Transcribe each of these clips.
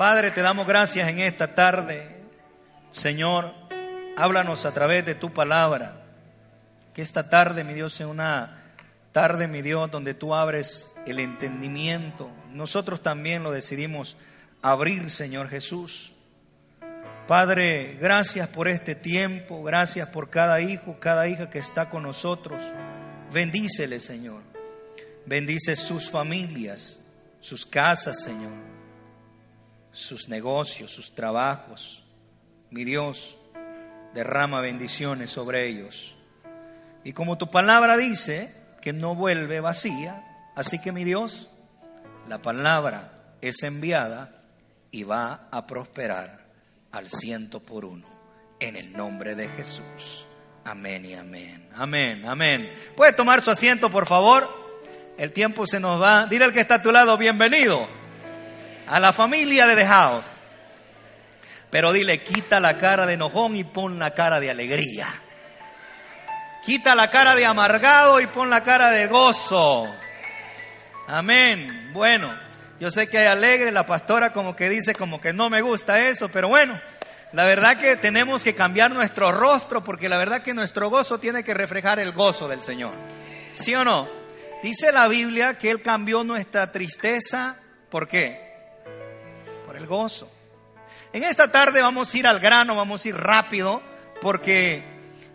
Padre, te damos gracias en esta tarde. Señor, háblanos a través de tu palabra. Que esta tarde, mi Dios, sea una tarde, mi Dios, donde tú abres el entendimiento. Nosotros también lo decidimos abrir, Señor Jesús. Padre, gracias por este tiempo, gracias por cada hijo, cada hija que está con nosotros. Bendícele, Señor. Bendice sus familias, sus casas, Señor sus negocios, sus trabajos. Mi Dios, derrama bendiciones sobre ellos. Y como tu palabra dice, que no vuelve vacía, así que mi Dios, la palabra es enviada y va a prosperar al ciento por uno, en el nombre de Jesús. Amén y amén. Amén, amén. ¿Puede tomar su asiento, por favor? El tiempo se nos va. Dile al que está a tu lado, bienvenido a la familia de dejados. Pero dile, quita la cara de enojón y pon la cara de alegría. Quita la cara de amargado y pon la cara de gozo. Amén. Bueno, yo sé que hay alegre, la pastora como que dice como que no me gusta eso, pero bueno, la verdad que tenemos que cambiar nuestro rostro porque la verdad que nuestro gozo tiene que reflejar el gozo del Señor. ¿Sí o no? Dice la Biblia que Él cambió nuestra tristeza. ¿Por qué? El gozo. En esta tarde vamos a ir al grano, vamos a ir rápido, porque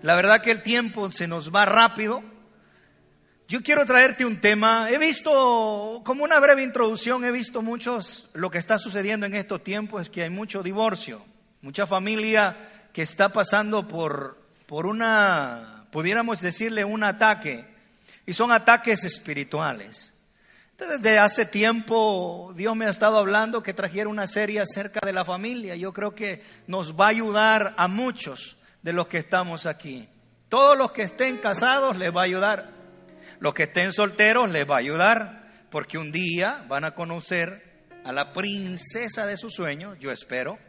la verdad que el tiempo se nos va rápido. Yo quiero traerte un tema, he visto, como una breve introducción, he visto muchos, lo que está sucediendo en estos tiempos es que hay mucho divorcio, mucha familia que está pasando por, por una, pudiéramos decirle, un ataque, y son ataques espirituales. Desde hace tiempo Dios me ha estado hablando que trajera una serie acerca de la familia. Yo creo que nos va a ayudar a muchos de los que estamos aquí. Todos los que estén casados les va a ayudar. Los que estén solteros les va a ayudar. Porque un día van a conocer a la princesa de su sueño, yo espero.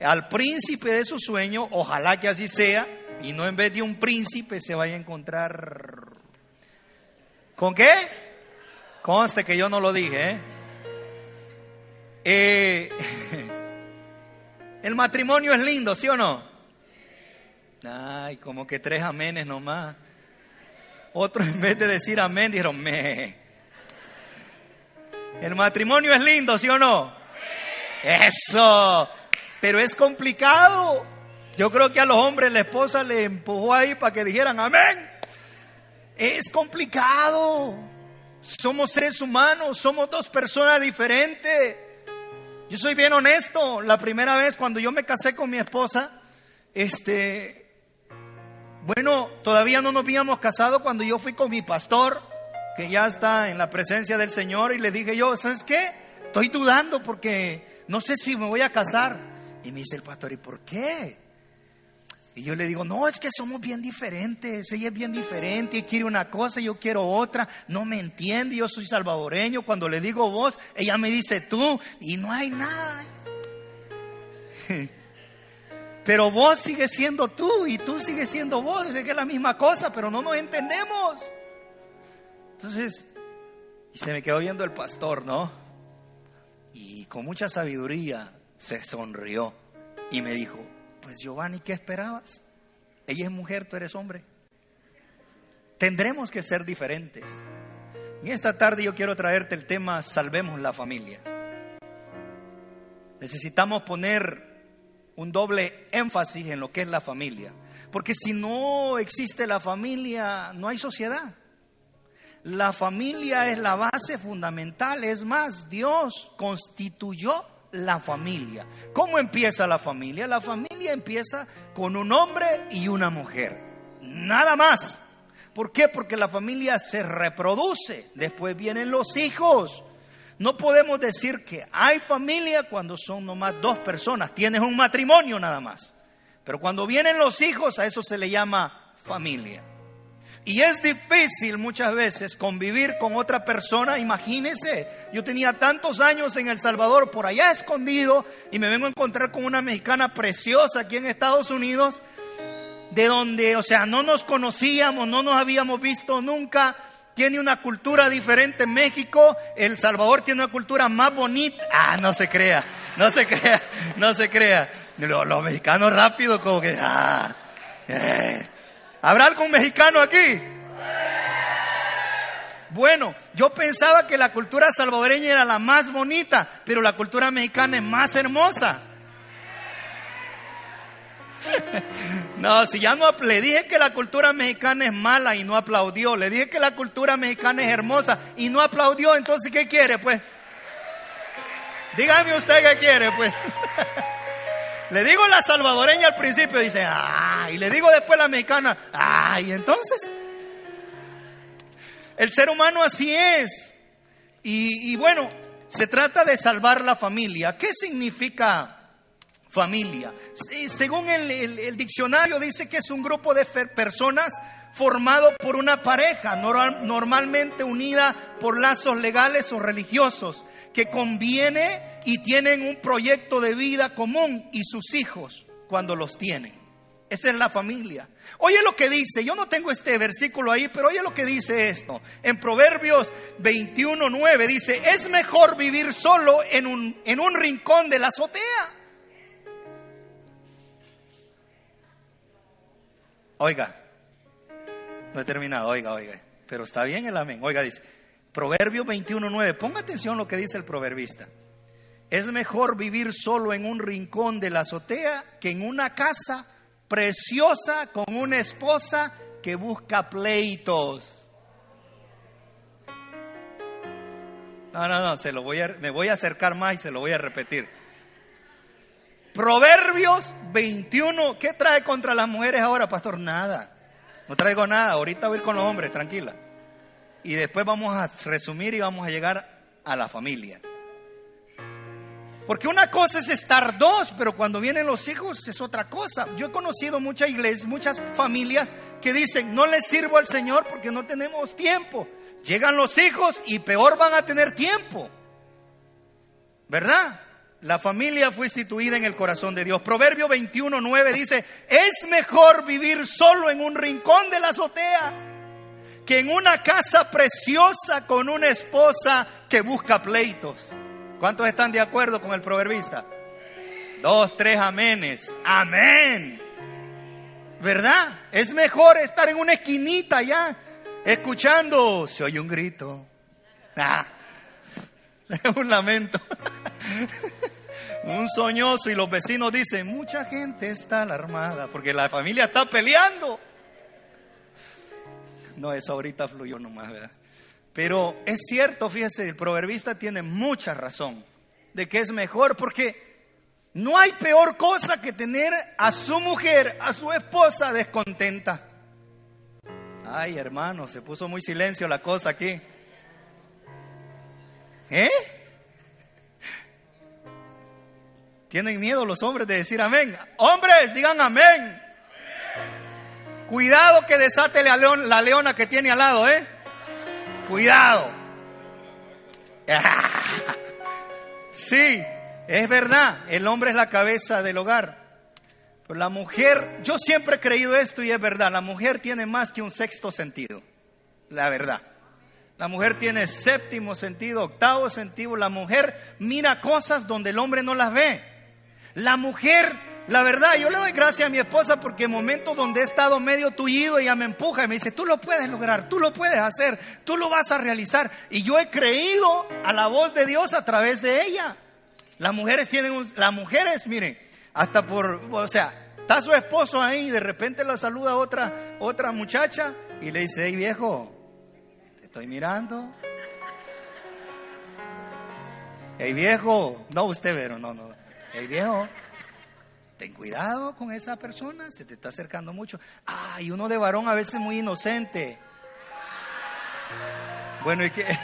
Al príncipe de su sueño, ojalá que así sea. Y no en vez de un príncipe se vaya a encontrar... ¿Con qué? Conste que yo no lo dije. ¿eh? Eh, el matrimonio es lindo, ¿sí o no? Ay, como que tres amenes nomás. Otros en vez de decir amén dijeron me. El matrimonio es lindo, ¿sí o no? Eso. Pero es complicado. Yo creo que a los hombres la esposa le empujó ahí para que dijeran amén. Es complicado. Somos seres humanos, somos dos personas diferentes. Yo soy bien honesto. La primera vez cuando yo me casé con mi esposa, este, bueno, todavía no nos habíamos casado cuando yo fui con mi pastor, que ya está en la presencia del Señor, y le dije yo, ¿sabes qué? Estoy dudando porque no sé si me voy a casar. Y me dice el pastor, ¿y por qué? Y yo le digo, no, es que somos bien diferentes, ella es bien diferente, y quiere una cosa, yo quiero otra, no me entiende, yo soy salvadoreño, cuando le digo vos, ella me dice tú, y no hay nada. Pero vos sigues siendo tú y tú sigues siendo vos, es que es la misma cosa, pero no nos entendemos. Entonces, y se me quedó viendo el pastor, ¿no? Y con mucha sabiduría se sonrió y me dijo, pues Giovanni, ¿qué esperabas? Ella es mujer, tú eres hombre. Tendremos que ser diferentes. Y esta tarde yo quiero traerte el tema Salvemos la familia. Necesitamos poner un doble énfasis en lo que es la familia. Porque si no existe la familia, no hay sociedad. La familia es la base fundamental. Es más, Dios constituyó la familia. ¿Cómo empieza la familia? La familia empieza con un hombre y una mujer. Nada más. ¿Por qué? Porque la familia se reproduce. Después vienen los hijos. No podemos decir que hay familia cuando son nomás dos personas. Tienes un matrimonio nada más. Pero cuando vienen los hijos, a eso se le llama familia. Y es difícil muchas veces convivir con otra persona. Imagínese, yo tenía tantos años en El Salvador, por allá escondido, y me vengo a encontrar con una mexicana preciosa aquí en Estados Unidos, de donde, o sea, no nos conocíamos, no nos habíamos visto nunca. Tiene una cultura diferente en México. El Salvador tiene una cultura más bonita. Ah, no se crea, no se crea, no se crea. Los, mexicanos rápido como que, ah, eh, ¿Habrá algún mexicano aquí? Bueno, yo pensaba que la cultura salvadoreña era la más bonita, pero la cultura mexicana es más hermosa. No, si ya no le dije que la cultura mexicana es mala y no aplaudió, le dije que la cultura mexicana es hermosa y no aplaudió, entonces ¿qué quiere pues? Dígame usted qué quiere pues. Le digo la salvadoreña al principio, dice, ah, y le digo después la mexicana, ah, y entonces. El ser humano así es. Y, bueno, se trata de salvar la familia. ¿Qué significa familia? según el, diccionario dice que es un grupo de personas formado por una pareja, normalmente unida por lazos legales o religiosos que conviene y tienen un proyecto de vida común y sus hijos cuando los tienen. Esa es la familia. Oye lo que dice, yo no tengo este versículo ahí, pero oye lo que dice esto. En Proverbios 21.9 dice, es mejor vivir solo en un, en un rincón de la azotea. Oiga, no he terminado, oiga, oiga, pero está bien el amén. Oiga, dice, Proverbio 21.9. Ponga atención lo que dice el proverbista. Es mejor vivir solo en un rincón de la azotea que en una casa preciosa con una esposa que busca pleitos. No, no, no, se lo voy a, me voy a acercar más y se lo voy a repetir. Proverbios 21, ¿qué trae contra las mujeres ahora, pastor? Nada. No traigo nada, ahorita voy a ir con los hombres, tranquila y después vamos a resumir y vamos a llegar a la familia. Porque una cosa es estar dos, pero cuando vienen los hijos es otra cosa. Yo he conocido muchas iglesias, muchas familias que dicen, no les sirvo al Señor porque no tenemos tiempo. Llegan los hijos y peor van a tener tiempo. ¿Verdad? La familia fue instituida en el corazón de Dios. Proverbio 21, 9 dice, es mejor vivir solo en un rincón de la azotea que en una casa preciosa con una esposa que busca pleitos. ¿Cuántos están de acuerdo con el proverbista? Dos, tres amenes. Amén. ¿Verdad? Es mejor estar en una esquinita ya, escuchando, se oye un grito. Ah, un lamento. un soñoso y los vecinos dicen, mucha gente está alarmada porque la familia está peleando. No, eso ahorita fluyó nomás, ¿verdad? Pero es cierto, fíjese, el proverbista tiene mucha razón de que es mejor porque no hay peor cosa que tener a su mujer, a su esposa descontenta. Ay, hermano, se puso muy silencio la cosa aquí. ¿Eh? ¿Tienen miedo los hombres de decir amén? Hombres, digan amén. Cuidado que desate la, la leona que tiene al lado, ¿eh? Cuidado. Sí, es verdad, el hombre es la cabeza del hogar. Pero la mujer, yo siempre he creído esto y es verdad, la mujer tiene más que un sexto sentido, la verdad. La mujer tiene séptimo sentido, octavo sentido. La mujer mira cosas donde el hombre no las ve. La mujer la verdad, yo le doy gracias a mi esposa porque en momentos donde he estado medio tullido, ella me empuja y me dice, tú lo puedes lograr, tú lo puedes hacer, tú lo vas a realizar. Y yo he creído a la voz de Dios a través de ella. Las mujeres tienen, las mujeres, miren, hasta por, o sea, está su esposo ahí y de repente la saluda otra, otra muchacha y le dice, hey viejo, estoy mirando. El viejo, no usted, pero no, no. El viejo, ten cuidado con esa persona, se te está acercando mucho. Ah, y uno de varón a veces muy inocente. Bueno, y que...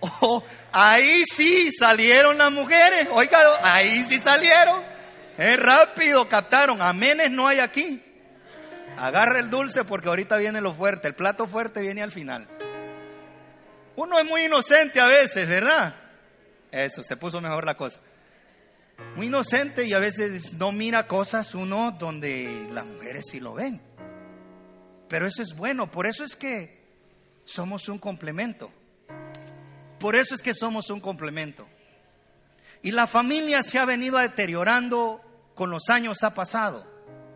oh, ahí sí salieron las mujeres, oiga, ahí sí salieron. Es rápido, captaron. Amenes no hay aquí. Agarra el dulce porque ahorita viene lo fuerte. El plato fuerte viene al final. Uno es muy inocente a veces, ¿verdad? Eso, se puso mejor la cosa. Muy inocente y a veces no mira cosas uno donde las mujeres sí lo ven. Pero eso es bueno, por eso es que somos un complemento. Por eso es que somos un complemento. Y la familia se ha venido deteriorando con los años, ha pasado.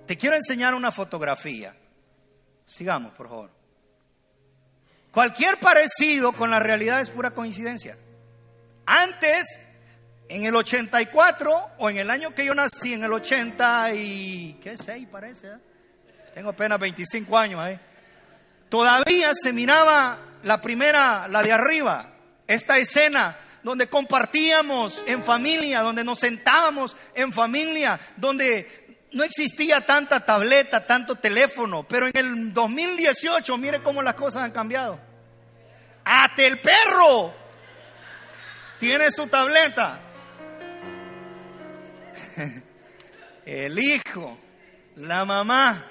Te quiero enseñar una fotografía. Sigamos, por favor. Cualquier parecido con la realidad es pura coincidencia. Antes, en el 84 o en el año que yo nací, en el 80 y... ¿Qué sé? Parece. ¿eh? Tengo apenas 25 años ahí. Todavía se miraba la primera, la de arriba, esta escena donde compartíamos en familia, donde nos sentábamos en familia, donde no existía tanta tableta, tanto teléfono, pero en el 2018, mire cómo las cosas han cambiado. Hasta el perro tiene su tableta. El hijo, la mamá,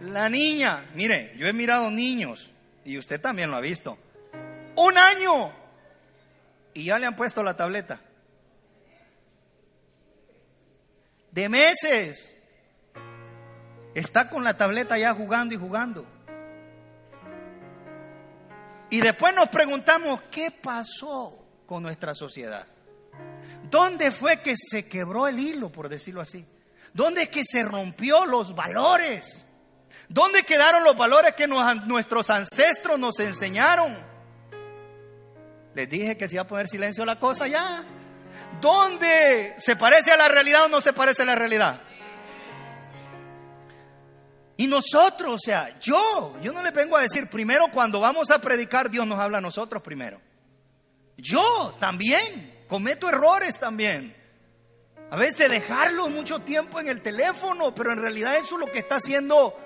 la niña. Mire, yo he mirado niños y usted también lo ha visto. Un año y ya le han puesto la tableta. De meses. Está con la tableta ya jugando y jugando. Y después nos preguntamos, ¿qué pasó con nuestra sociedad? ¿Dónde fue que se quebró el hilo, por decirlo así? ¿Dónde es que se rompió los valores? ¿Dónde quedaron los valores que nuestros ancestros nos enseñaron? Les dije que se iba a poner silencio la cosa ya. ¿Dónde se parece a la realidad o no se parece a la realidad? Y nosotros, o sea, yo, yo no le vengo a decir, primero cuando vamos a predicar, Dios nos habla a nosotros primero. Yo también cometo errores también. A veces de dejarlo mucho tiempo en el teléfono, pero en realidad eso lo que está haciendo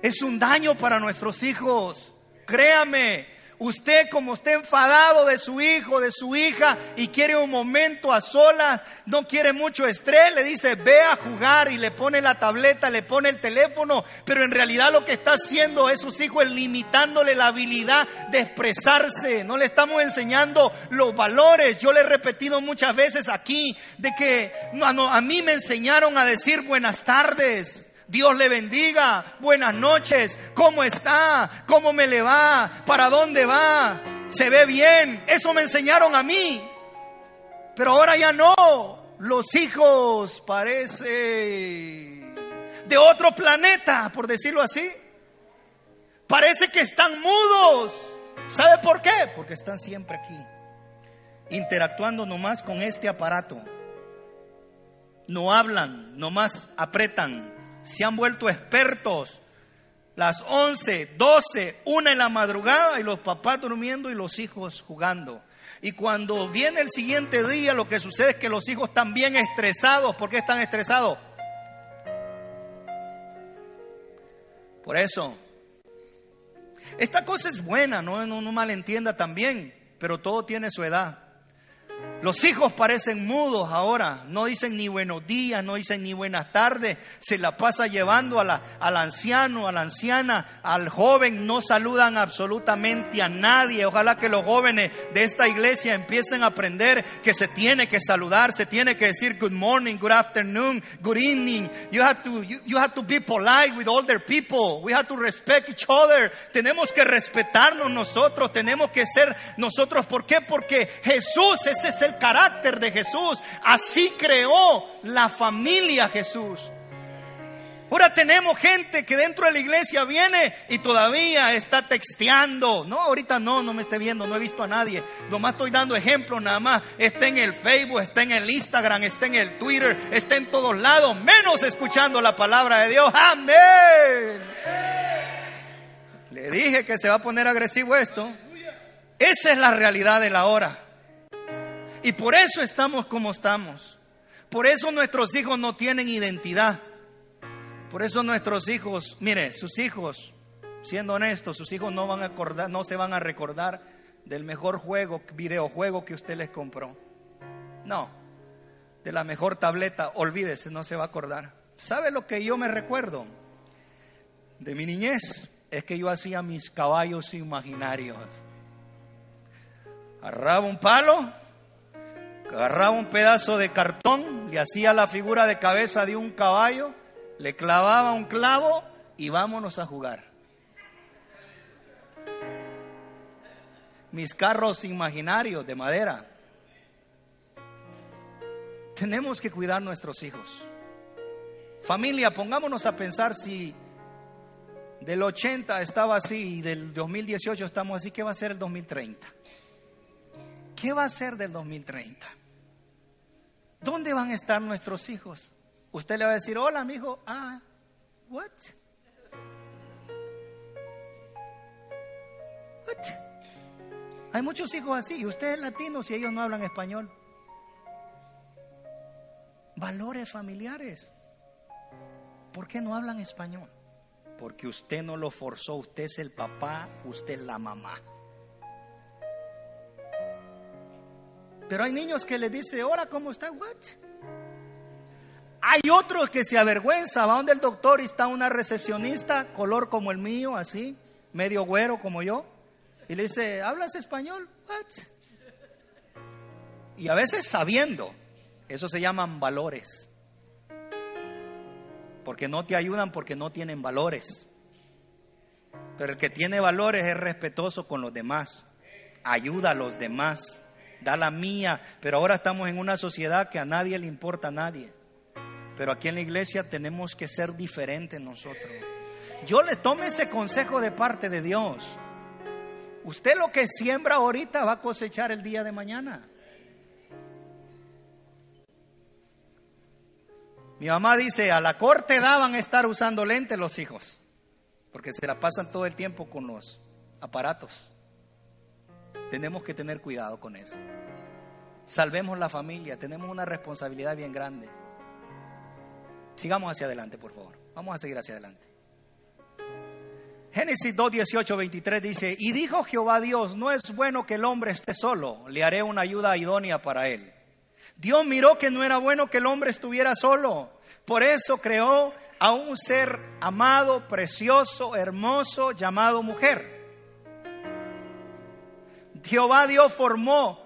es un daño para nuestros hijos. Créame, Usted como está enfadado de su hijo, de su hija y quiere un momento a solas, no quiere mucho estrés, le dice ve a jugar y le pone la tableta, le pone el teléfono, pero en realidad lo que está haciendo es sus hijos es limitándole la habilidad de expresarse. No le estamos enseñando los valores. Yo le he repetido muchas veces aquí de que a mí me enseñaron a decir buenas tardes. Dios le bendiga. Buenas noches. ¿Cómo está? ¿Cómo me le va? ¿Para dónde va? ¿Se ve bien? Eso me enseñaron a mí. Pero ahora ya no. Los hijos parece de otro planeta, por decirlo así. Parece que están mudos. ¿Sabe por qué? Porque están siempre aquí, interactuando nomás con este aparato. No hablan, nomás apretan se han vuelto expertos. Las 11, 12, una en la madrugada y los papás durmiendo y los hijos jugando. Y cuando viene el siguiente día, lo que sucede es que los hijos están bien estresados. ¿Por qué están estresados? Por eso. Esta cosa es buena, no, no, no malentienda también, pero todo tiene su edad. Los hijos parecen mudos ahora, no dicen ni buenos días, no dicen ni buenas tardes, se la pasa llevando a la, al anciano, a la anciana, al joven, no saludan absolutamente a nadie. Ojalá que los jóvenes de esta iglesia empiecen a aprender que se tiene que saludar, se tiene que decir good morning, good afternoon, good evening. You have to, you, have to be polite with older people. We have to respect each other. Tenemos que respetarnos nosotros, tenemos que ser nosotros. ¿Por qué? Porque Jesús, ese es el carácter de Jesús. Así creó la familia Jesús. Ahora tenemos gente que dentro de la iglesia viene y todavía está texteando. No, ahorita no, no me esté viendo, no he visto a nadie. Nomás estoy dando ejemplos nada más. Está en el Facebook, está en el Instagram, está en el Twitter, está en todos lados, menos escuchando la palabra de Dios. Amén. Le dije que se va a poner agresivo esto. Esa es la realidad de la hora. Y por eso estamos como estamos. Por eso nuestros hijos no tienen identidad. Por eso nuestros hijos, mire, sus hijos, siendo honestos, sus hijos no van a acordar, no se van a recordar del mejor juego, videojuego que usted les compró. No, de la mejor tableta, olvídese, no se va a acordar. ¿Sabe lo que yo me recuerdo de mi niñez? Es que yo hacía mis caballos imaginarios. Agarraba un palo, agarraba un pedazo de cartón, le hacía la figura de cabeza de un caballo, le clavaba un clavo y vámonos a jugar. Mis carros imaginarios de madera. Tenemos que cuidar nuestros hijos. Familia, pongámonos a pensar si del 80 estaba así y del 2018 estamos así, ¿qué va a ser el 2030? ¿Qué va a ser del 2030? ¿Dónde van a estar nuestros hijos? Usted le va a decir, hola, amigo. Ah, what? What? Hay muchos hijos así, y ustedes latinos y ellos no hablan español. Valores familiares. ¿Por qué no hablan español? Porque usted no lo forzó, usted es el papá, usted es la mamá. Pero hay niños que le dice, hola, ¿cómo está? What? Hay otros que se avergüenza, va donde el doctor y está una recepcionista, color como el mío, así, medio güero como yo, y le dice, ¿hablas español? What? Y a veces sabiendo, eso se llaman valores. Porque no te ayudan porque no tienen valores. Pero el que tiene valores es respetuoso con los demás, ayuda a los demás da la mía, pero ahora estamos en una sociedad que a nadie le importa a nadie. Pero aquí en la iglesia tenemos que ser diferentes nosotros. Yo le tome ese consejo de parte de Dios. Usted lo que siembra ahorita va a cosechar el día de mañana. Mi mamá dice, a la corte daban estar usando lentes los hijos, porque se la pasan todo el tiempo con los aparatos. Tenemos que tener cuidado con eso. Salvemos la familia, tenemos una responsabilidad bien grande. Sigamos hacia adelante, por favor. Vamos a seguir hacia adelante. Génesis 2, 18, 23 dice, y dijo Jehová Dios, no es bueno que el hombre esté solo, le haré una ayuda idónea para él. Dios miró que no era bueno que el hombre estuviera solo, por eso creó a un ser amado, precioso, hermoso, llamado mujer. Jehová Dios formó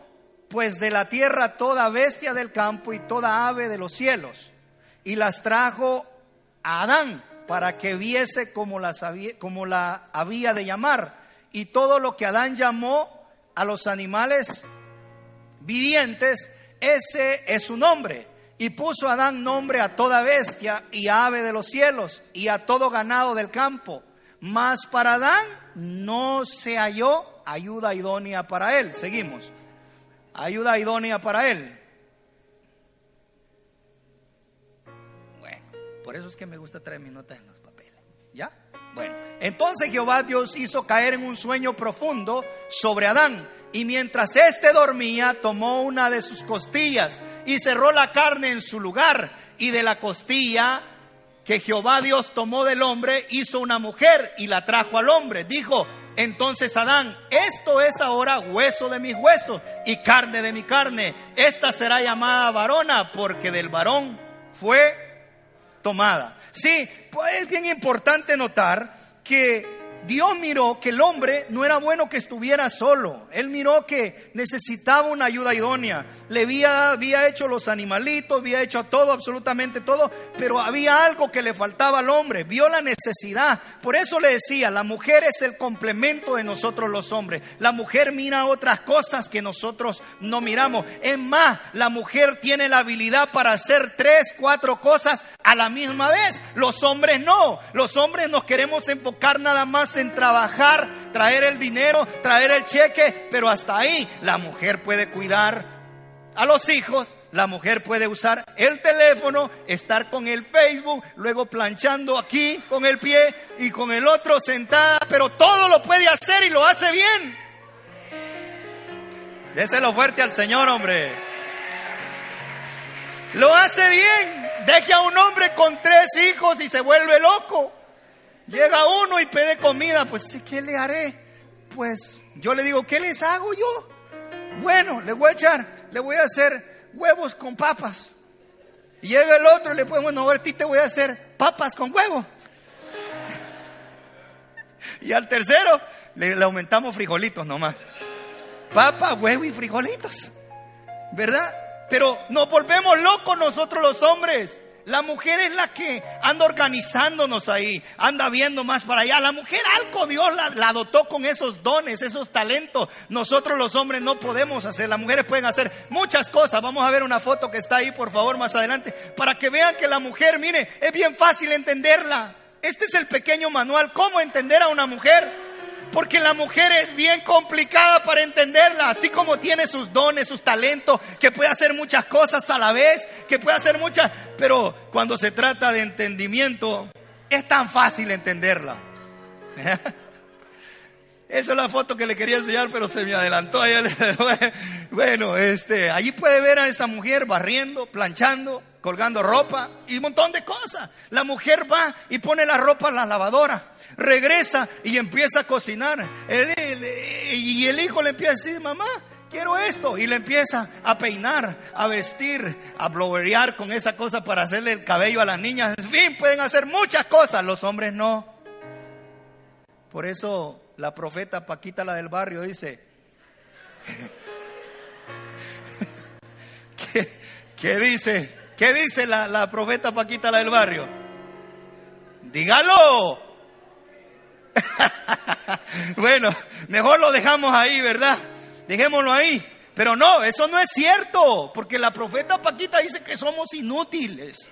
pues de la tierra toda bestia del campo y toda ave de los cielos, y las trajo a Adán para que viese como, las como la había de llamar. Y todo lo que Adán llamó a los animales vivientes, ese es su nombre. Y puso Adán nombre a toda bestia y ave de los cielos y a todo ganado del campo. Mas para Adán no se halló ayuda idónea para él. Seguimos. Ayuda idónea para él. Bueno, por eso es que me gusta traer mis notas en los papeles. ¿Ya? Bueno, entonces Jehová Dios hizo caer en un sueño profundo sobre Adán. Y mientras éste dormía, tomó una de sus costillas y cerró la carne en su lugar. Y de la costilla que Jehová Dios tomó del hombre, hizo una mujer y la trajo al hombre. Dijo, entonces Adán, esto es ahora hueso de mis huesos y carne de mi carne. Esta será llamada varona porque del varón fue tomada. Sí, pues es bien importante notar que Dios miró que el hombre no era bueno que estuviera solo. Él miró que necesitaba una ayuda idónea. Le había, hecho los animalitos, había hecho todo, absolutamente todo, pero había algo que le faltaba al hombre. Vio la necesidad. Por eso le decía, la mujer es el complemento de nosotros los hombres. La mujer mira otras cosas que nosotros no miramos. Es más, la mujer tiene la habilidad para hacer tres, cuatro cosas a la misma vez. Los hombres no. Los hombres nos queremos enfocar nada más en trabajar, traer el dinero, traer el cheque, pero hasta ahí la mujer puede cuidar a los hijos, la mujer puede usar el teléfono, estar con el Facebook, luego planchando aquí con el pie y con el otro sentada, pero todo lo puede hacer y lo hace bien. Déselo fuerte al Señor, hombre. Lo hace bien. Deje a un hombre con tres hijos y se vuelve loco. Llega uno y pide comida, pues ¿qué le haré? Pues yo le digo, ¿qué les hago yo? Bueno, le voy a echar, le voy a hacer huevos con papas. Llega el otro y le pone, bueno, ahora a ti te voy a hacer papas con huevo. Y al tercero le, le aumentamos frijolitos nomás. Papa, huevo y frijolitos. ¿Verdad? Pero nos volvemos locos nosotros los hombres. La mujer es la que anda organizándonos ahí, anda viendo más para allá. La mujer algo Dios la, dotó con esos dones, esos talentos. Nosotros los hombres no podemos hacer. Las mujeres pueden hacer muchas cosas. Vamos a ver una foto que está ahí, por favor, más adelante, para que vean que la mujer, mire, es bien fácil entenderla. Este es el pequeño manual, cómo entender a una mujer. Porque la mujer es bien complicada para entenderla, así como tiene sus dones, sus talentos, que puede hacer muchas cosas a la vez, que puede hacer muchas, pero cuando se trata de entendimiento, es tan fácil entenderla. Esa es la foto que le quería enseñar, pero se me adelantó. Bueno, este, allí puede ver a esa mujer barriendo, planchando, colgando ropa y un montón de cosas. La mujer va y pone la ropa en la lavadora regresa y empieza a cocinar. y el hijo le empieza a decir, mamá, quiero esto. Y le empieza a peinar, a vestir, a blowerear con esa cosa para hacerle el cabello a las niñas. En fin, pueden hacer muchas cosas, los hombres no. Por eso la profeta Paquita, la del barrio, dice, ¿qué, dice? ¿Qué dice la, la profeta Paquita, la del barrio? Dígalo. bueno, mejor lo dejamos ahí, ¿verdad? Dejémoslo ahí. Pero no, eso no es cierto, porque la profeta Paquita dice que somos inútiles.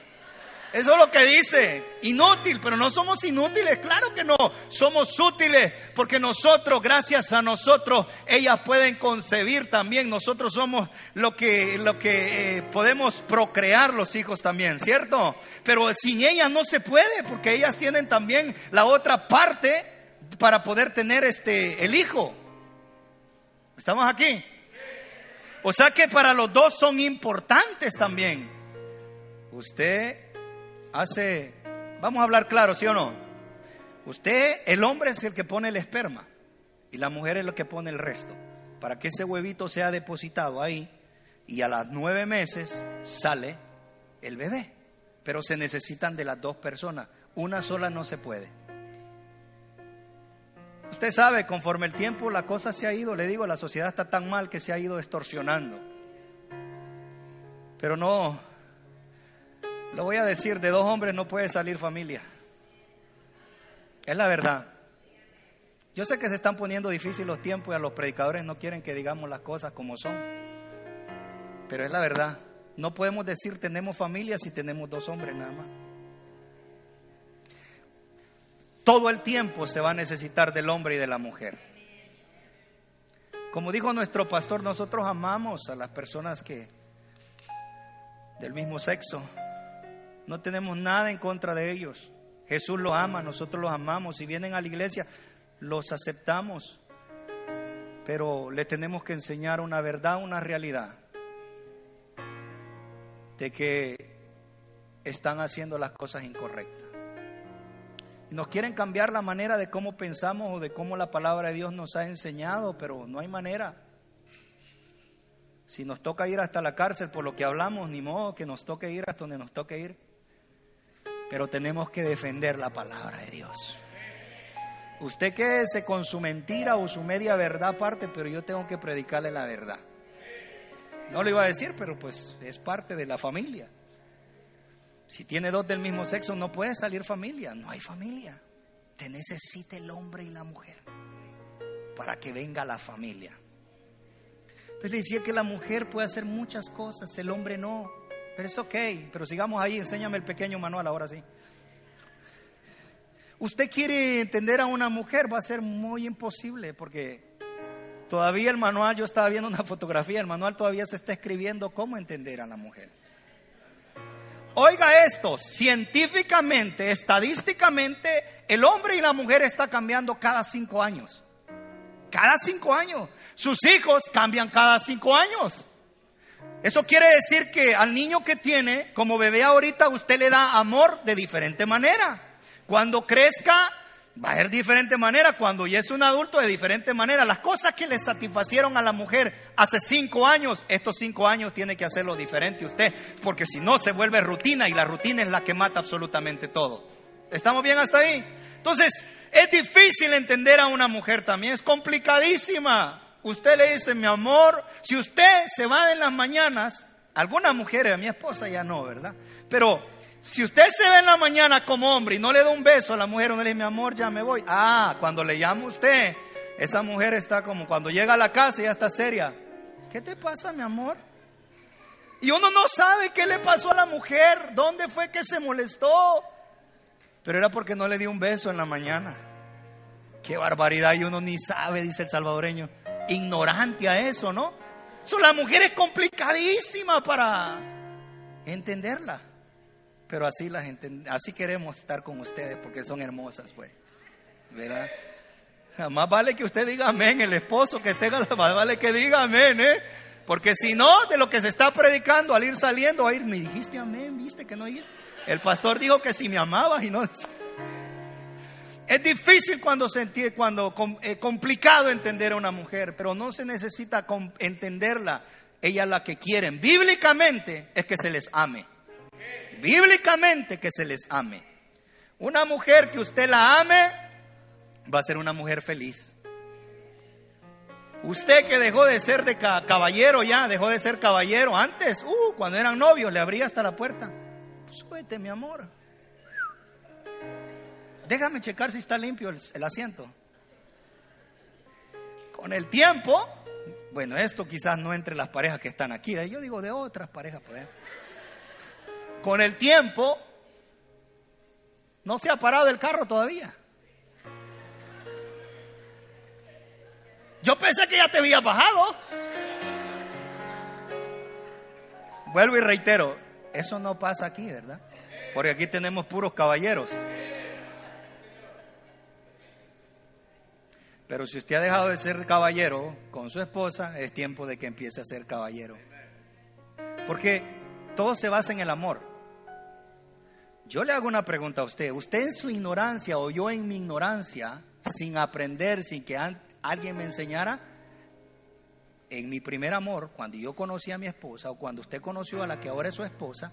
Eso es lo que dice, inútil, pero no somos inútiles, claro que no, somos útiles, porque nosotros, gracias a nosotros, ellas pueden concebir también, nosotros somos lo que, lo que eh, podemos procrear los hijos también, ¿cierto? Pero sin ellas no se puede, porque ellas tienen también la otra parte para poder tener este el hijo. ¿Estamos aquí? O sea que para los dos son importantes también. Usted hace, vamos a hablar claro, ¿sí o no? Usted, el hombre es el que pone el esperma y la mujer es la que pone el resto. Para que ese huevito sea depositado ahí y a las nueve meses sale el bebé. Pero se necesitan de las dos personas. Una sola no se puede. Usted sabe, conforme el tiempo la cosa se ha ido, le digo, la sociedad está tan mal que se ha ido extorsionando. Pero no, lo voy a decir, de dos hombres no puede salir familia. Es la verdad. Yo sé que se están poniendo difíciles los tiempos y a los predicadores no quieren que digamos las cosas como son. Pero es la verdad. No podemos decir tenemos familia si tenemos dos hombres nada más todo el tiempo se va a necesitar del hombre y de la mujer. Como dijo nuestro pastor, nosotros amamos a las personas que del mismo sexo. No tenemos nada en contra de ellos. Jesús los ama, nosotros los amamos. Si vienen a la iglesia, los aceptamos. Pero le tenemos que enseñar una verdad, una realidad. De que están haciendo las cosas incorrectas. Nos quieren cambiar la manera de cómo pensamos o de cómo la palabra de Dios nos ha enseñado, pero no hay manera. Si nos toca ir hasta la cárcel por lo que hablamos, ni modo que nos toque ir hasta donde nos toque ir. Pero tenemos que defender la palabra de Dios. Usted quédese con su mentira o su media verdad aparte, pero yo tengo que predicarle la verdad. No le iba a decir, pero pues es parte de la familia. Si tiene dos del mismo sexo, no puede salir familia. No hay familia. Te necesita el hombre y la mujer para que venga la familia. Entonces le decía que la mujer puede hacer muchas cosas, el hombre no. Pero es ok. Pero sigamos ahí, enséñame el pequeño manual ahora sí. Usted quiere entender a una mujer, va a ser muy imposible porque Todavía el manual, yo estaba viendo una fotografía, el manual todavía se está escribiendo cómo entender a la mujer. Oiga esto, científicamente, estadísticamente, el hombre y la mujer está cambiando cada cinco años. Cada cinco años. Sus hijos cambian cada cinco años. Eso quiere decir que al niño que tiene, como bebé ahorita, usted le da amor de diferente manera. Cuando crezca, va a ser de diferente manera. Cuando ya es un adulto, de diferente manera. Las cosas que le satisfacieron a la mujer hace cinco años, estos cinco años tiene que hacerlo diferente usted. Porque si no, se vuelve rutina y la rutina es la que mata absolutamente todo. ¿Estamos bien hasta ahí? Entonces, es difícil entender a una mujer también. Es complicadísima. Usted le dice, mi amor, si usted se va en las mañanas, algunas mujeres, a mi esposa ya no, ¿verdad? Pero si usted se ve en la mañana como hombre y no le da un beso a la mujer, no le dice, mi amor, ya me voy. Ah, cuando le llama usted, esa mujer está como cuando llega a la casa y ya está seria. ¿Qué te pasa, mi amor? Y uno no sabe qué le pasó a la mujer, dónde fue que se molestó. Pero era porque no le dio un beso en la mañana. Qué barbaridad, y uno ni sabe, dice el salvadoreño. Ignorante a eso, ¿no? So, la mujer es complicadísima para entenderla. Pero así la gente, así queremos estar con ustedes porque son hermosas, pues. ¿Verdad? Más vale que usted diga amén, el esposo que tenga, más vale que diga amén, ¿eh? Porque si no, de lo que se está predicando al ir saliendo, a ir, me dijiste amén, viste que no dijiste. El pastor dijo que si me amabas y no. Es difícil cuando se entiende, cuando es eh, complicado entender a una mujer, pero no se necesita entenderla. Ella la que quieren. Bíblicamente es que se les ame bíblicamente que se les ame. Una mujer que usted la ame va a ser una mujer feliz. Usted que dejó de ser de caballero ya, dejó de ser caballero antes, uh, cuando eran novios, le abría hasta la puerta. Súbete, mi amor. Déjame checar si está limpio el, asiento. Con el tiempo, bueno, esto quizás no entre las parejas que están aquí, ¿eh? yo digo de otras parejas, por ejemplo con el tiempo, no se ha parado el carro todavía. Yo pensé que ya te había bajado. Vuelvo y reitero, eso no pasa aquí, ¿verdad? Porque aquí tenemos puros caballeros. Pero si usted ha dejado de ser caballero con su esposa, es tiempo de que empiece a ser caballero. Porque todo se basa en el amor. Yo le hago una pregunta a usted. ¿Usted en su ignorancia o yo en mi ignorancia, sin aprender, sin que alguien me enseñara? En mi primer amor, cuando yo conocí a mi esposa o cuando usted conoció a la que ahora es su esposa,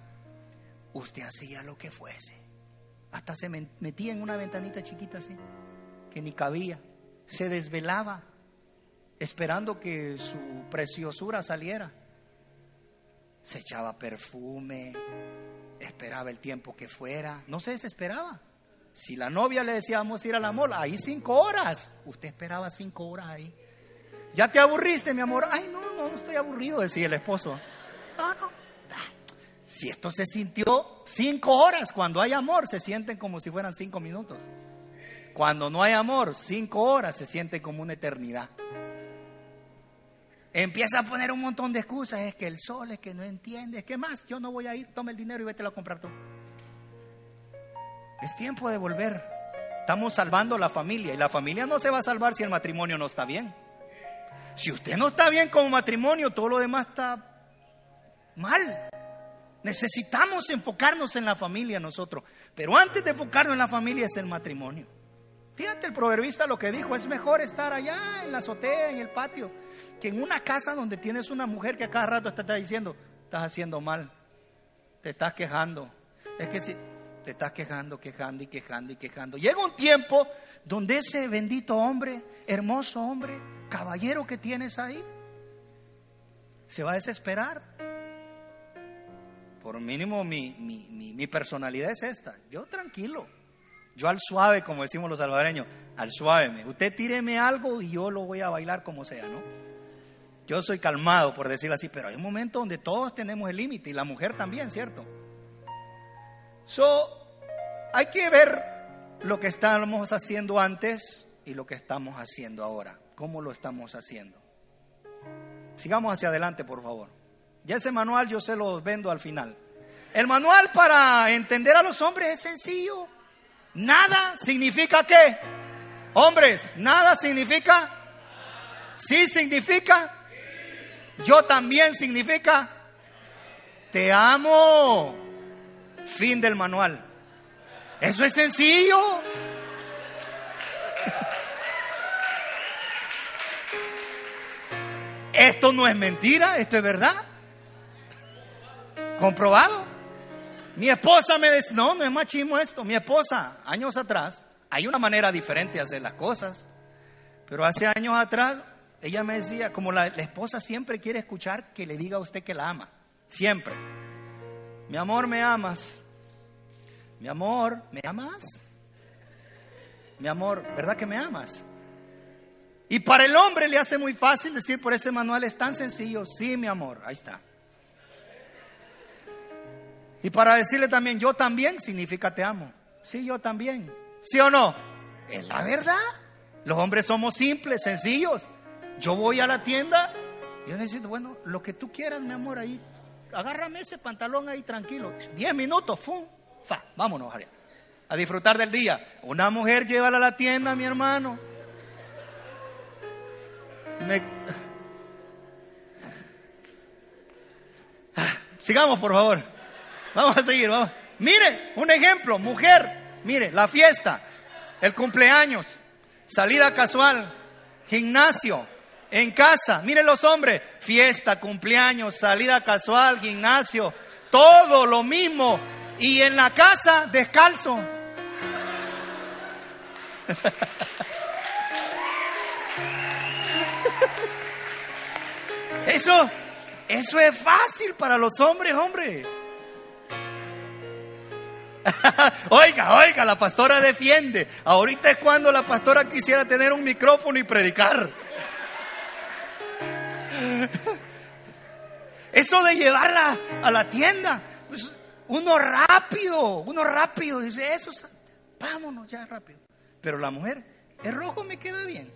usted hacía lo que fuese. Hasta se metía en una ventanita chiquita así, que ni cabía. Se desvelaba esperando que su preciosura saliera. Se echaba perfume, esperaba el tiempo que fuera, no se desesperaba. Si la novia le decía vamos a ir a la mola, ahí cinco horas, usted esperaba cinco horas ahí. Ya te aburriste, mi amor. Ay, no, no, no estoy aburrido, decía el esposo. No, no. Si esto se sintió cinco horas, cuando hay amor se sienten como si fueran cinco minutos. Cuando no hay amor, cinco horas se sienten como una eternidad. Empieza a poner un montón de excusas, es que el sol, es que no entiende, es que más, yo no voy a ir, toma el dinero y vete a comprar tú. Es tiempo de volver. Estamos salvando la familia y la familia no se va a salvar si el matrimonio no está bien. Si usted no está bien como matrimonio, todo lo demás está mal. Necesitamos enfocarnos en la familia nosotros. Pero antes de enfocarnos en la familia es el matrimonio. Fíjate el proverbista lo que dijo, es mejor estar allá en la azotea, en el patio, que en una casa donde tienes una mujer que a cada rato te está diciendo, estás haciendo mal, te estás quejando. Es que si te estás quejando, quejando y quejando y quejando. Llega un tiempo donde ese bendito hombre, hermoso hombre, caballero que tienes ahí, se va a desesperar. Por mínimo mi, mi, mi personalidad es esta. Yo tranquilo. Yo al suave, como decimos los salvadoreños, al suave. Usted tíreme algo y yo lo voy a bailar como sea, ¿no? Yo soy calmado, por decirlo así, pero hay un momento donde todos tenemos el límite y la mujer también, ¿cierto? So, hay que ver lo que estábamos haciendo antes y lo que estamos haciendo ahora. ¿Cómo lo estamos haciendo? Sigamos hacia adelante, por favor. Ya ese manual yo se lo vendo al final. El manual para entender a los hombres es sencillo. Nada significa qué. Hombres, nada significa. Sí significa. Yo también significa. Te amo. Fin del manual. Eso es sencillo. Esto no es mentira, esto es verdad. Comprobado. Mi esposa me dice, no, no es machismo esto. Mi esposa, años atrás, hay una manera diferente de hacer las cosas. Pero hace años atrás, ella me decía, como la, la esposa siempre quiere escuchar que le diga a usted que la ama. Siempre. Mi amor, me amas. Mi amor, ¿me amas? Mi amor, ¿verdad que me amas? Y para el hombre le hace muy fácil decir por ese manual, es tan sencillo, sí, mi amor, ahí está. Y para decirle también, yo también, significa te amo. Sí, yo también. ¿Sí o no? Es la verdad. Los hombres somos simples, sencillos. Yo voy a la tienda, yo necesito, bueno, lo que tú quieras, mi amor, ahí. Agárrame ese pantalón ahí tranquilo. Diez minutos, ¡fum! Fa, vámonos allá. A disfrutar del día. Una mujer llévala a la tienda, mi hermano Sigamos, por favor. Vamos a seguir, vamos. Mire, un ejemplo, mujer, mire, la fiesta, el cumpleaños, salida casual, gimnasio, en casa, miren los hombres, fiesta, cumpleaños, salida casual, gimnasio, todo lo mismo. Y en la casa, descalzo. Eso, eso es fácil para los hombres, hombre. oiga, oiga, la pastora defiende. Ahorita es cuando la pastora quisiera tener un micrófono y predicar. Eso de llevarla a la tienda, pues, uno rápido, uno rápido, dice, eso, vámonos ya rápido. Pero la mujer, el rojo me queda bien.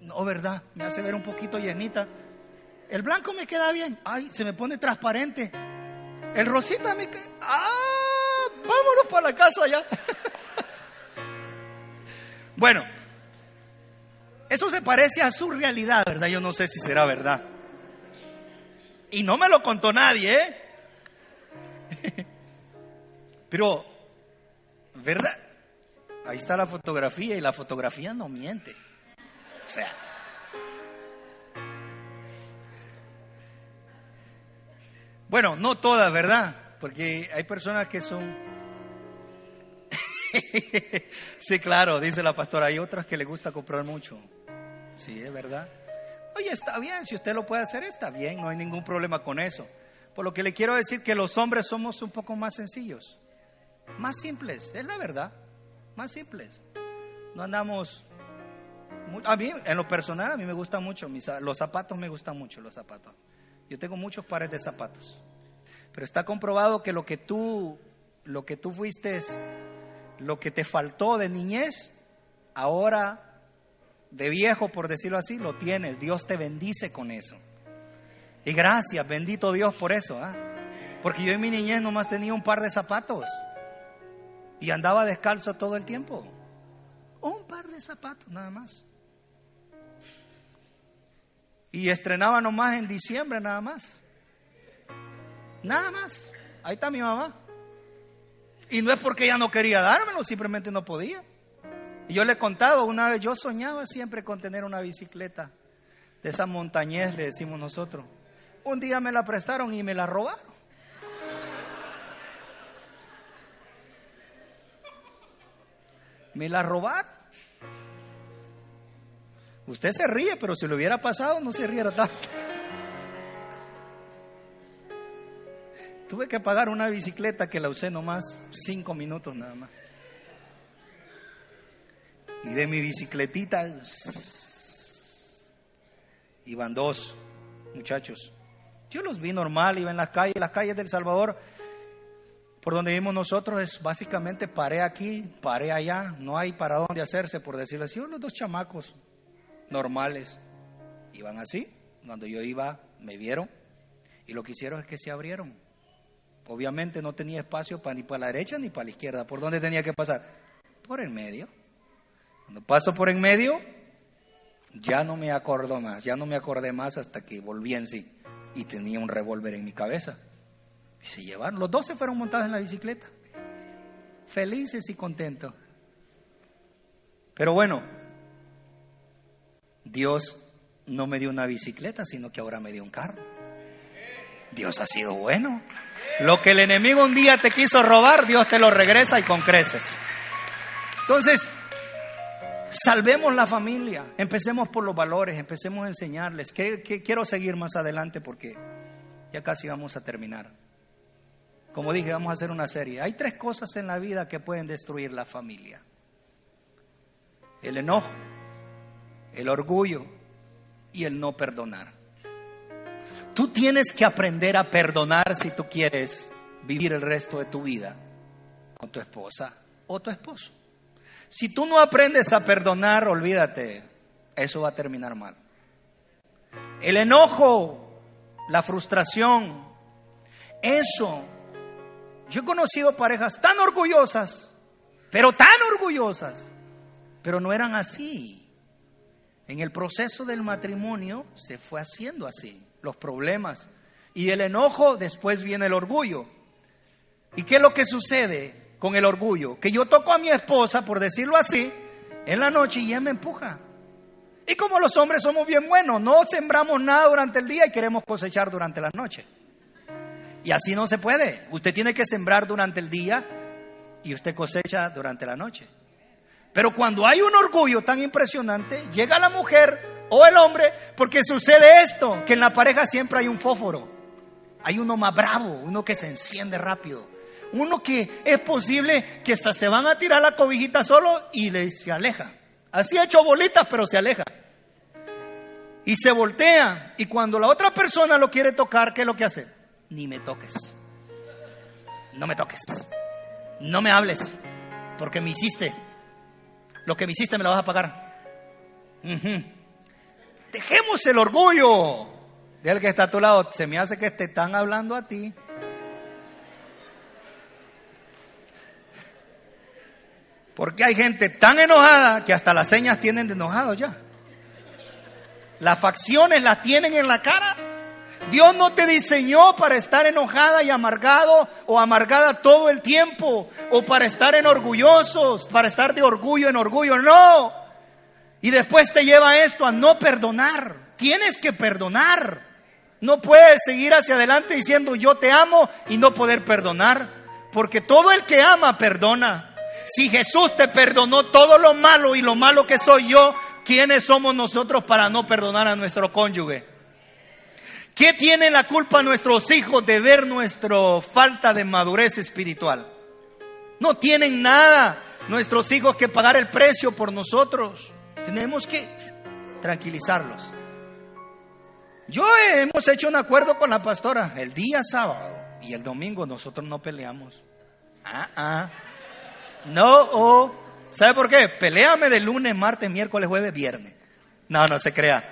No, ¿verdad? Me hace ver un poquito llenita. El blanco me queda bien. Ay, se me pone transparente. El rosita me queda. ¡Ah! Vámonos para la casa ya. bueno, eso se parece a su realidad, ¿verdad? Yo no sé si será verdad. Y no me lo contó nadie, ¿eh? Pero, ¿verdad? Ahí está la fotografía y la fotografía no miente. O sea, bueno, no todas, ¿verdad? Porque hay personas que son... sí, claro, dice la pastora, hay otras que le gusta comprar mucho. Sí, es verdad. Oye, está bien, si usted lo puede hacer, está bien, no hay ningún problema con eso. Por lo que le quiero decir que los hombres somos un poco más sencillos, más simples, es la verdad, más simples. No andamos a mí, en lo personal, a mí me gustan mucho, los zapatos me gustan mucho, los zapatos. Yo tengo muchos pares de zapatos. Pero está comprobado que lo que tú, lo que tú fuiste, lo que te faltó de niñez, ahora de viejo, por decirlo así, lo tienes. Dios te bendice con eso. Y gracias, bendito Dios por eso. ¿ah? Porque yo en mi niñez nomás tenía un par de zapatos. Y andaba descalzo todo el tiempo. Un par de zapatos, nada más. Y estrenaba nomás en diciembre, nada más. Nada más. Ahí está mi mamá. Y no es porque ella no quería dármelo, simplemente no podía. Y yo le he contado, una vez yo soñaba siempre con tener una bicicleta de esa montañés, le decimos nosotros. Un día me la prestaron y me la robaron. Me la robaron. Usted se ríe, pero si lo hubiera pasado no se riera tanto. Tuve que pagar una bicicleta que la usé nomás cinco minutos nada más. Y de mi bicicletita iban dos muchachos. Yo los vi normal, iba en las calles, las calles del Salvador, por donde vivimos nosotros, es básicamente paré aquí, paré allá, no hay para dónde hacerse, por decirlo así. Los dos chamacos normales. Iban así, Cuando yo iba, me vieron y lo que hicieron es que se abrieron. Obviamente no tenía espacio para, ni para la derecha ni para la izquierda. ¿Por dónde tenía que pasar? Por el medio. Cuando paso por en medio, ya no me acuerdo más, ya no me acordé más hasta que volví en sí y tenía un revólver en mi cabeza. Y se llevaron, los dos se fueron montados en la bicicleta, felices y contentos. Pero bueno, Dios no me dio una bicicleta, sino que ahora me dio un carro. Dios ha sido bueno. Lo que el enemigo un día te quiso robar, Dios te lo regresa y con creces. Entonces, salvemos la familia, empecemos por los valores, empecemos a enseñarles. Que, quiero seguir más adelante porque ya casi vamos a terminar. Como dije, vamos a hacer una serie. Hay tres cosas en la vida que pueden destruir la familia. El enojo, el orgullo y el no perdonar. Tú tienes que aprender a perdonar si tú quieres vivir el resto de tu vida con tu esposa o tu esposo. Si tú no aprendes a perdonar, olvídate, eso va a terminar mal. El enojo, la frustración, eso. Yo he conocido parejas tan orgullosas, pero tan orgullosas, pero no eran así. En el proceso del matrimonio se fue haciendo así, los problemas. Y el enojo, después viene el orgullo. ¿Y qué es lo que sucede? con el orgullo. Que yo toco a mi esposa, por decirlo así, en la noche y ella me empuja. Y como los hombres somos bien buenos, no sembramos nada durante el día y queremos cosechar durante la noche. Y así no se puede. Usted tiene que sembrar durante el día y usted cosecha durante la noche. Pero cuando hay un orgullo tan impresionante, llega la mujer o el hombre, porque sucede esto, que en la pareja siempre hay un fósforo. Hay uno más bravo, uno que se enciende rápido. Uno que es posible que hasta se van a tirar la cobijita solo y le, se aleja. Así ha hecho bolitas, pero se aleja. Y se voltea. Y cuando la otra persona lo quiere tocar, ¿qué es lo que hace? Ni me toques. No me toques. No me hables. Porque me hiciste. Lo que me hiciste me lo vas a pagar. Dejemos el orgullo. De que está a tu lado. Se me hace que te están hablando a ti. Porque hay gente tan enojada que hasta las señas tienen de enojado ya. Las facciones las tienen en la cara. Dios no te diseñó para estar enojada y amargado o amargada todo el tiempo o para estar en orgullosos, para estar de orgullo en orgullo. No. Y después te lleva esto a no perdonar. Tienes que perdonar. No puedes seguir hacia adelante diciendo yo te amo y no poder perdonar. Porque todo el que ama perdona. Si Jesús te perdonó todo lo malo y lo malo que soy yo, ¿quiénes somos nosotros para no perdonar a nuestro cónyuge? ¿Qué tiene la culpa nuestros hijos de ver nuestra falta de madurez espiritual? No tienen nada nuestros hijos que pagar el precio por nosotros. Tenemos que tranquilizarlos. Yo hemos hecho un acuerdo con la pastora el día sábado y el domingo nosotros no peleamos. Ah, ah. No, oh. ¿Sabe por qué? Peleame de lunes, martes, miércoles, jueves, viernes. No, no se crea.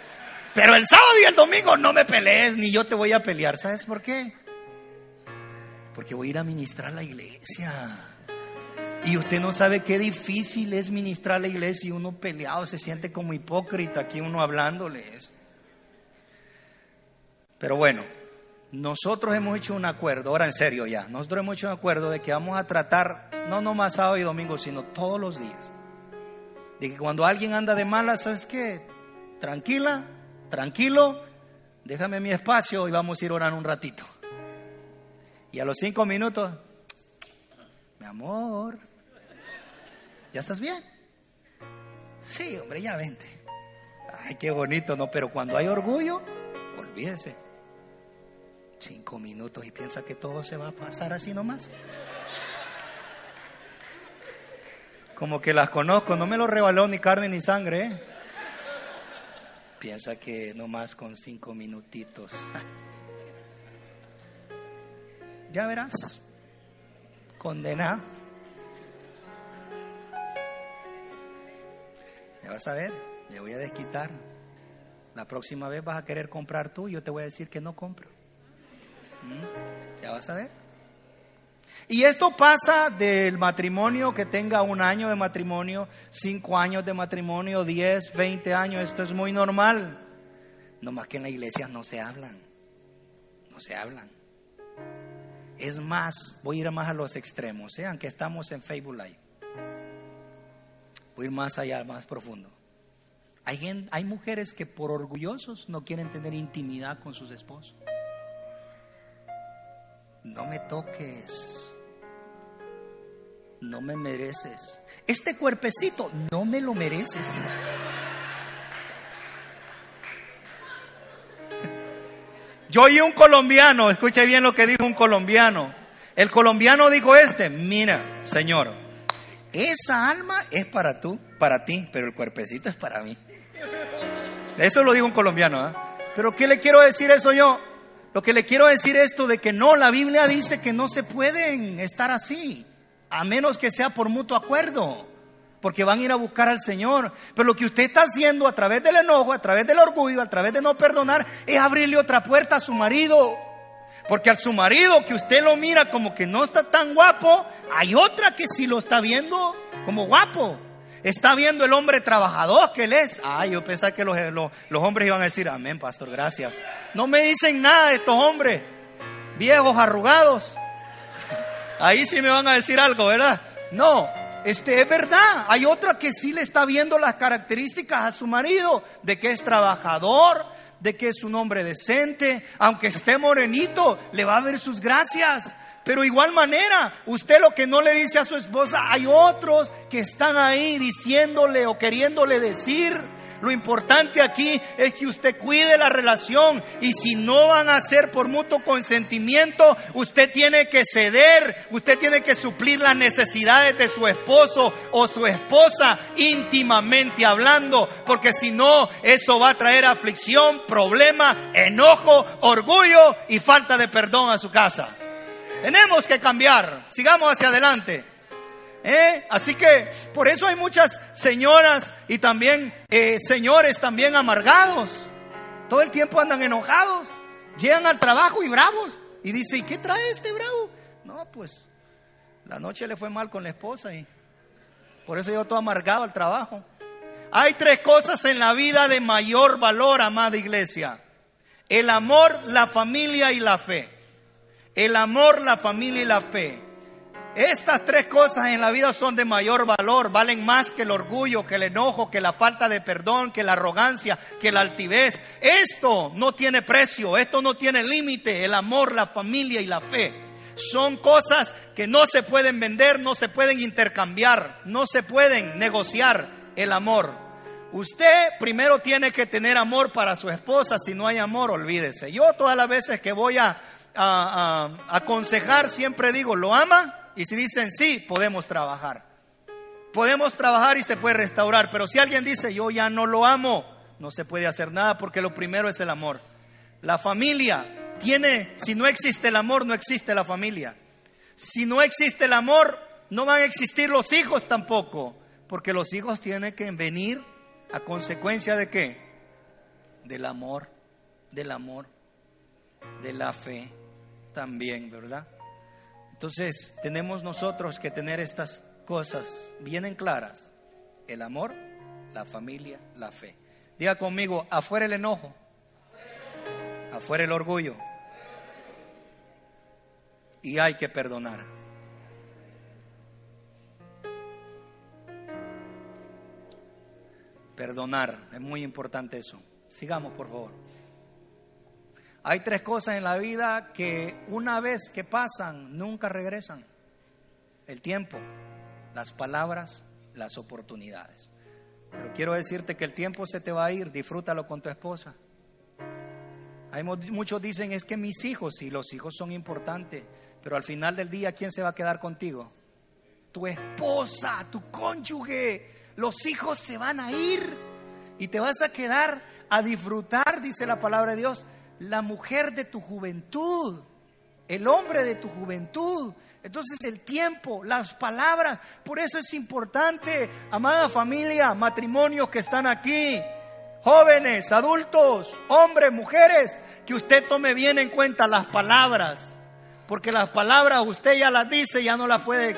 Pero el sábado y el domingo no me pelees, ni yo te voy a pelear. ¿Sabes por qué? Porque voy a ir a ministrar la iglesia. Y usted no sabe qué difícil es ministrar la iglesia y uno peleado se siente como hipócrita aquí uno hablándoles. Pero bueno, nosotros hemos hecho un acuerdo, ahora en serio ya, nosotros hemos hecho un acuerdo de que vamos a tratar, no nomás sábado y domingo, sino todos los días. De que cuando alguien anda de malas, ¿sabes qué? Tranquila, tranquilo, déjame mi espacio y vamos a ir orando un ratito. Y a los cinco minutos, mi amor, ¿ya estás bien? Sí, hombre, ya vente. Ay, qué bonito, ¿no? Pero cuando hay orgullo, olvídese cinco minutos y piensa que todo se va a pasar así nomás. Como que las conozco, no me lo rebaló ni carne ni sangre. ¿eh? Piensa que nomás con cinco minutitos. Ya verás, condena. Ya vas a ver, me voy a desquitar. La próxima vez vas a querer comprar tú y yo te voy a decir que no compro. ¿Mm? Ya vas a ver. Y esto pasa del matrimonio que tenga un año de matrimonio, cinco años de matrimonio, diez, veinte años. Esto es muy normal. No más que en la iglesia no se hablan. No se hablan. Es más, voy a ir más a los extremos, ¿eh? aunque estamos en Facebook Live. Voy a ir más allá, más profundo. Hay, hay mujeres que por orgullosos no quieren tener intimidad con sus esposos. No me toques. No me mereces. Este cuerpecito no me lo mereces. Yo oí un colombiano, escuche bien lo que dijo un colombiano. El colombiano dijo este, mira, Señor, esa alma es para tú, para ti, pero el cuerpecito es para mí. Eso lo dijo un colombiano. ¿ah? Pero ¿qué le quiero decir eso yo? Lo que le quiero decir esto de que no, la Biblia dice que no se pueden estar así, a menos que sea por mutuo acuerdo porque van a ir a buscar al Señor. Pero lo que usted está haciendo a través del enojo, a través del orgullo, a través de no perdonar, es abrirle otra puerta a su marido. Porque al su marido que usted lo mira como que no está tan guapo, hay otra que sí lo está viendo como guapo. Está viendo el hombre trabajador que él es. Ay, yo pensaba que los, los hombres iban a decir, amén, pastor, gracias. No me dicen nada de estos hombres, viejos, arrugados. Ahí sí me van a decir algo, ¿verdad? No, este, es verdad, hay otra que sí le está viendo las características a su marido, de que es trabajador, de que es un hombre decente, aunque esté morenito, le va a ver sus gracias. Pero igual manera, usted lo que no le dice a su esposa, hay otros que están ahí diciéndole o queriéndole decir. Lo importante aquí es que usted cuide la relación y si no van a ser por mutuo consentimiento, usted tiene que ceder, usted tiene que suplir las necesidades de su esposo o su esposa íntimamente hablando, porque si no, eso va a traer aflicción, problema, enojo, orgullo y falta de perdón a su casa. Tenemos que cambiar, sigamos hacia adelante. ¿Eh? Así que por eso hay muchas señoras y también eh, señores también amargados. Todo el tiempo andan enojados. Llegan al trabajo y bravos. Y dice, ¿y qué trae este bravo? No, pues la noche le fue mal con la esposa y por eso yo todo amargado al trabajo. Hay tres cosas en la vida de mayor valor, amada iglesia. El amor, la familia y la fe. El amor, la familia y la fe. Estas tres cosas en la vida son de mayor valor, valen más que el orgullo, que el enojo, que la falta de perdón, que la arrogancia, que la altivez. Esto no tiene precio, esto no tiene límite, el amor, la familia y la fe. Son cosas que no se pueden vender, no se pueden intercambiar, no se pueden negociar el amor. Usted primero tiene que tener amor para su esposa, si no hay amor, olvídese. Yo todas las veces que voy a, a aconsejar siempre digo, ¿lo ama? Y si dicen sí, podemos trabajar. Podemos trabajar y se puede restaurar. Pero si alguien dice yo ya no lo amo, no se puede hacer nada porque lo primero es el amor. La familia tiene, si no existe el amor, no existe la familia. Si no existe el amor, no van a existir los hijos tampoco. Porque los hijos tienen que venir a consecuencia de qué? Del amor, del amor, de la fe también, ¿verdad? Entonces tenemos nosotros que tener estas cosas bien en claras. El amor, la familia, la fe. Diga conmigo, afuera el enojo, afuera el orgullo. Y hay que perdonar. Perdonar, es muy importante eso. Sigamos, por favor. Hay tres cosas en la vida que una vez que pasan, nunca regresan. El tiempo, las palabras, las oportunidades. Pero quiero decirte que el tiempo se te va a ir, disfrútalo con tu esposa. Hay muchos dicen es que mis hijos, y los hijos son importantes, pero al final del día, ¿quién se va a quedar contigo? Tu esposa, tu cónyuge. Los hijos se van a ir y te vas a quedar a disfrutar, dice la palabra de Dios, la mujer de tu juventud, el hombre de tu juventud. Entonces el tiempo, las palabras, por eso es importante, amada familia, matrimonios que están aquí, jóvenes, adultos, hombres, mujeres, que usted tome bien en cuenta las palabras, porque las palabras usted ya las dice, ya no las puede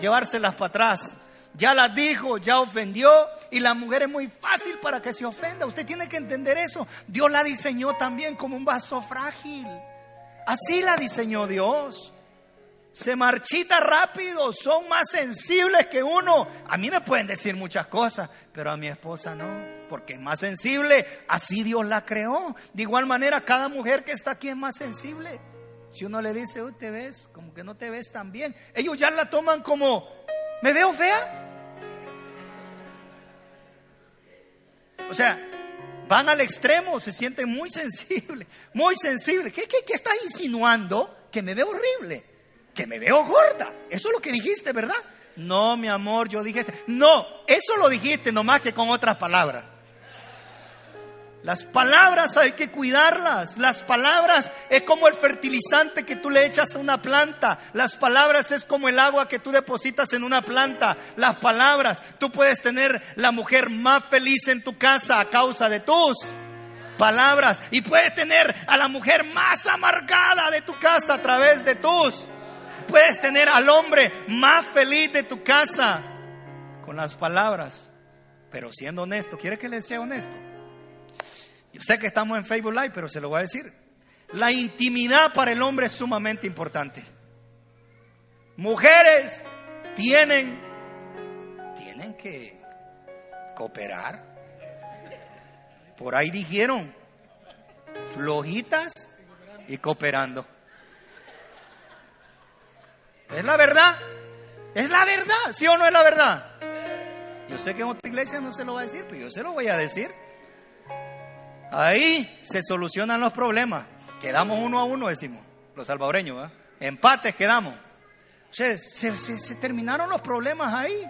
llevárselas para atrás. Ya las dijo, ya ofendió y la mujer es muy fácil para que se ofenda. Usted tiene que entender eso. Dios la diseñó también como un vaso frágil. Así la diseñó Dios. Se marchita rápido, son más sensibles que uno. A mí me pueden decir muchas cosas, pero a mi esposa no, porque es más sensible. Así Dios la creó. De igual manera, cada mujer que está aquí es más sensible. Si uno le dice, uy, te ves, como que no te ves tan bien, ellos ya la toman como, ¿me veo fea? O sea, van al extremo, se sienten muy sensibles, muy sensibles. ¿Qué, qué, qué estás insinuando? Que me veo horrible, que me veo gorda. Eso es lo que dijiste, ¿verdad? No, mi amor, yo dije, no, eso lo dijiste nomás que con otras palabras. Las palabras hay que cuidarlas. Las palabras es como el fertilizante que tú le echas a una planta. Las palabras es como el agua que tú depositas en una planta. Las palabras, tú puedes tener la mujer más feliz en tu casa a causa de tus palabras. Y puedes tener a la mujer más amargada de tu casa a través de tus. Puedes tener al hombre más feliz de tu casa con las palabras. Pero siendo honesto, ¿quiere que le sea honesto? Yo sé que estamos en Facebook Live, pero se lo voy a decir. La intimidad para el hombre es sumamente importante. Mujeres tienen, tienen que cooperar. Por ahí dijeron, flojitas y cooperando. ¿Es la verdad? ¿Es la verdad? ¿Sí o no es la verdad? Yo sé que en otra iglesia no se lo va a decir, pero yo se lo voy a decir. Ahí se solucionan los problemas. Quedamos uno a uno, decimos, los salvadoreños. Empates quedamos. se, se, terminaron los problemas ahí.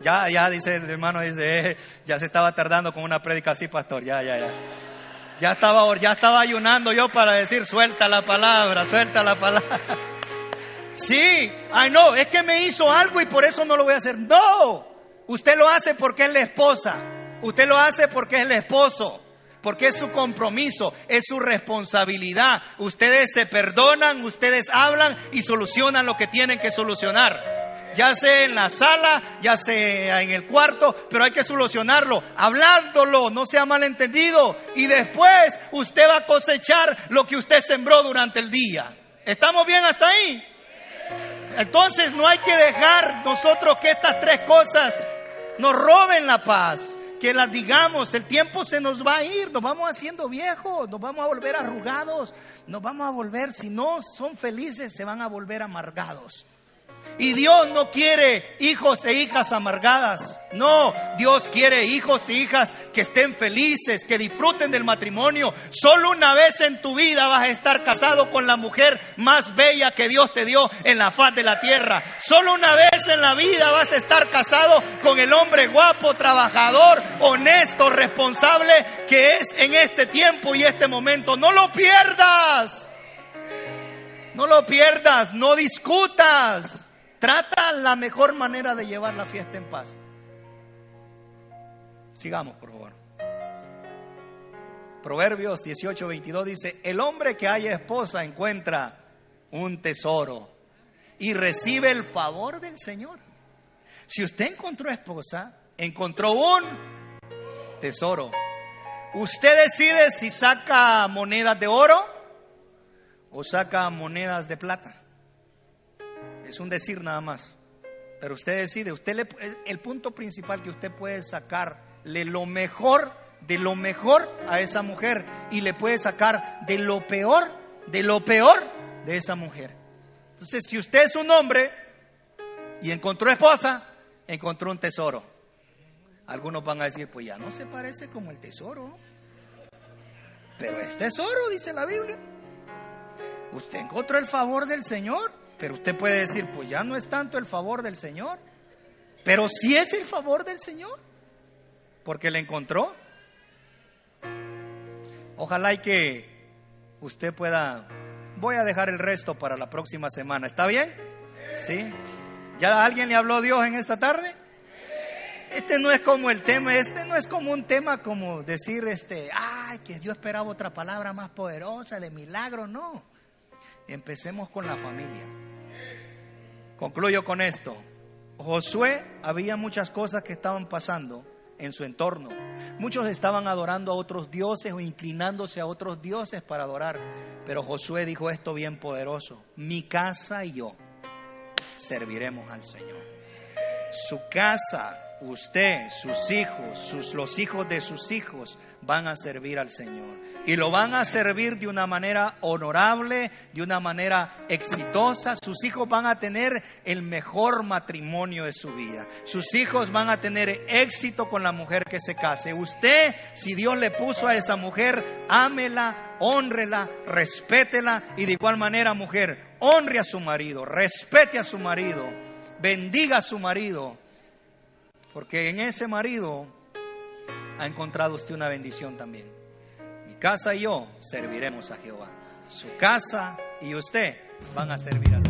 Ya, ya, dice el hermano, dice, eh, ya se estaba tardando con una prédica así, pastor. Ya, ya, ya. Ya estaba, ya estaba ayunando yo para decir, suelta la palabra, suelta la palabra. Sí, ay no, es que me hizo algo y por eso no lo voy a hacer. No, Usted lo hace porque es la esposa. Usted lo hace porque es el esposo. Porque es su compromiso, es su responsabilidad. Ustedes se perdonan, ustedes hablan y solucionan lo que tienen que solucionar. Ya sea en la sala, ya sea en el cuarto, pero hay que solucionarlo, hablándolo, no sea malentendido. Y después usted va a cosechar lo que usted sembró durante el día. ¿Estamos bien hasta ahí? Entonces no hay que dejar nosotros que estas tres cosas nos roben la paz, que las digamos, el tiempo se nos va a ir, nos vamos haciendo viejos, nos vamos a volver arrugados, nos vamos a volver, si no son felices, se van a volver amargados. Y Dios no quiere hijos e hijas amargadas. No, Dios quiere hijos e hijas que estén felices, que disfruten del matrimonio. Solo una vez en tu vida vas a estar casado con la mujer más bella que Dios te dio en la faz de la tierra. Solo una vez en la vida vas a estar casado con el hombre guapo, trabajador, honesto, responsable que es en este tiempo y este momento. No lo pierdas. No lo pierdas, no discutas. Trata la mejor manera de llevar la fiesta en paz. Sigamos, por favor. Proverbios 18, 22 dice, el hombre que haya esposa encuentra un tesoro y recibe el favor del Señor. Si usted encontró esposa, encontró un tesoro. Usted decide si saca monedas de oro o saca monedas de plata. Es un decir nada más. Pero usted decide, usted le, el punto principal que usted puede sacarle lo mejor de lo mejor a esa mujer y le puede sacar de lo peor, de lo peor de esa mujer. Entonces, si usted es un hombre y encontró esposa, encontró un tesoro. Algunos van a decir, pues ya no se parece como el tesoro. Pero es tesoro, dice la Biblia. Usted encontró el favor del Señor. Pero usted puede decir, pues ya no es tanto el favor del Señor, pero sí es el favor del Señor, porque le encontró. Ojalá y que usted pueda, voy a dejar el resto para la próxima semana, ¿está bien? ¿Sí? ¿Ya alguien le habló a Dios en esta tarde? este no es como el tema, este no es como un tema como decir, este, ay, que yo esperaba otra palabra más poderosa de milagro, no. Empecemos con la familia. Concluyo con esto. Josué, había muchas cosas que estaban pasando en su entorno. Muchos estaban adorando a otros dioses o inclinándose a otros dioses para adorar. Pero Josué dijo esto bien poderoso. Mi casa y yo serviremos al Señor. Su casa, usted, sus hijos, sus, los hijos de sus hijos van a servir al Señor. Y lo van a servir de una manera honorable, de una manera exitosa. Sus hijos van a tener el mejor matrimonio de su vida. Sus hijos van a tener éxito con la mujer que se case. Usted, si Dios le puso a esa mujer, ámela, honrela, respétela y de igual manera, mujer, honre a su marido, respete a su marido, bendiga a su marido, porque en ese marido ha encontrado usted una bendición también. Mi casa y yo serviremos a Jehová. Su casa y usted van a servir a Dios.